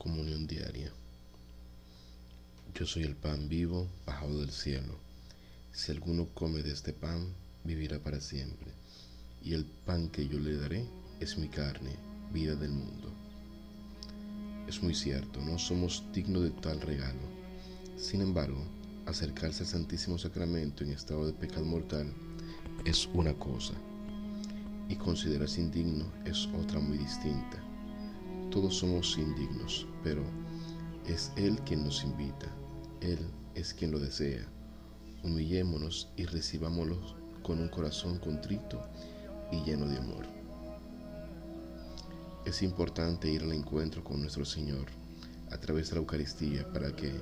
Comunión diaria. Yo soy el pan vivo bajado del cielo. Si alguno come de este pan, vivirá para siempre. Y el pan que yo le daré es mi carne, vida del mundo. Es muy cierto, no somos dignos de tal regalo. Sin embargo, acercarse al Santísimo Sacramento en estado de pecado mortal es una cosa, y considerarse indigno es otra muy distinta. Todos somos indignos, pero es Él quien nos invita, Él es quien lo desea. Humillémonos y recibámoslo con un corazón contrito y lleno de amor. Es importante ir al encuentro con nuestro Señor a través de la Eucaristía para que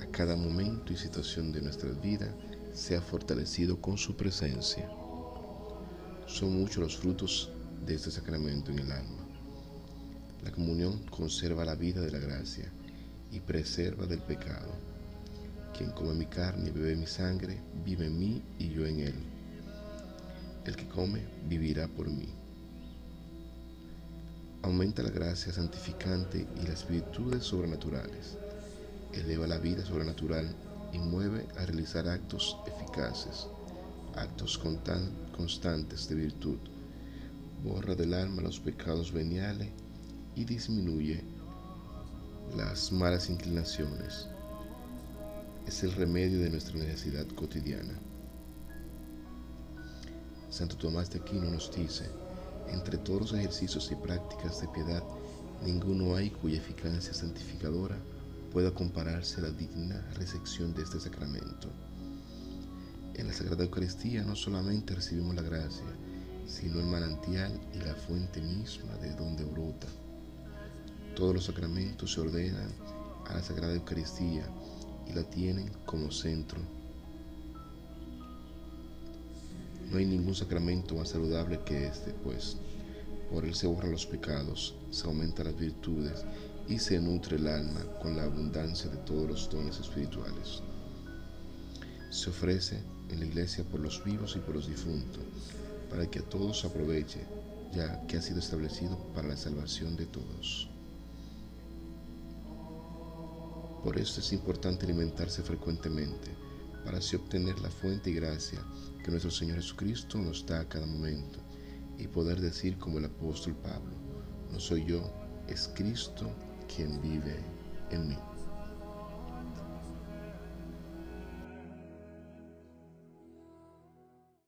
a cada momento y situación de nuestra vida sea fortalecido con su presencia. Son muchos los frutos de este sacramento en el alma. La comunión conserva la vida de la gracia y preserva del pecado. Quien come mi carne y bebe mi sangre, vive en mí y yo en él. El que come vivirá por mí. Aumenta la gracia santificante y las virtudes sobrenaturales. Eleva la vida sobrenatural y mueve a realizar actos eficaces, actos constantes de virtud. Borra del alma los pecados veniales y disminuye las malas inclinaciones. Es el remedio de nuestra necesidad cotidiana. Santo Tomás de Aquino nos dice, entre todos los ejercicios y prácticas de piedad, ninguno hay cuya eficacia santificadora pueda compararse a la digna recepción de este sacramento. En la Sagrada Eucaristía no solamente recibimos la gracia, sino el manantial y la fuente misma de donde brota. Todos los sacramentos se ordenan a la Sagrada Eucaristía y la tienen como centro. No hay ningún sacramento más saludable que este, pues por él se borran los pecados, se aumentan las virtudes y se nutre el alma con la abundancia de todos los dones espirituales. Se ofrece en la iglesia por los vivos y por los difuntos, para que a todos aproveche, ya que ha sido establecido para la salvación de todos. Por esto es importante alimentarse frecuentemente, para así obtener la fuente y gracia que nuestro Señor Jesucristo nos da a cada momento, y poder decir como el apóstol Pablo, no soy yo, es Cristo quien vive en mí.